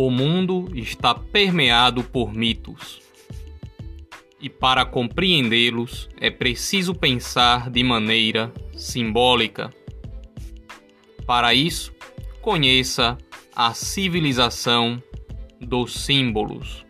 O mundo está permeado por mitos. E para compreendê-los é preciso pensar de maneira simbólica. Para isso, conheça a civilização dos símbolos.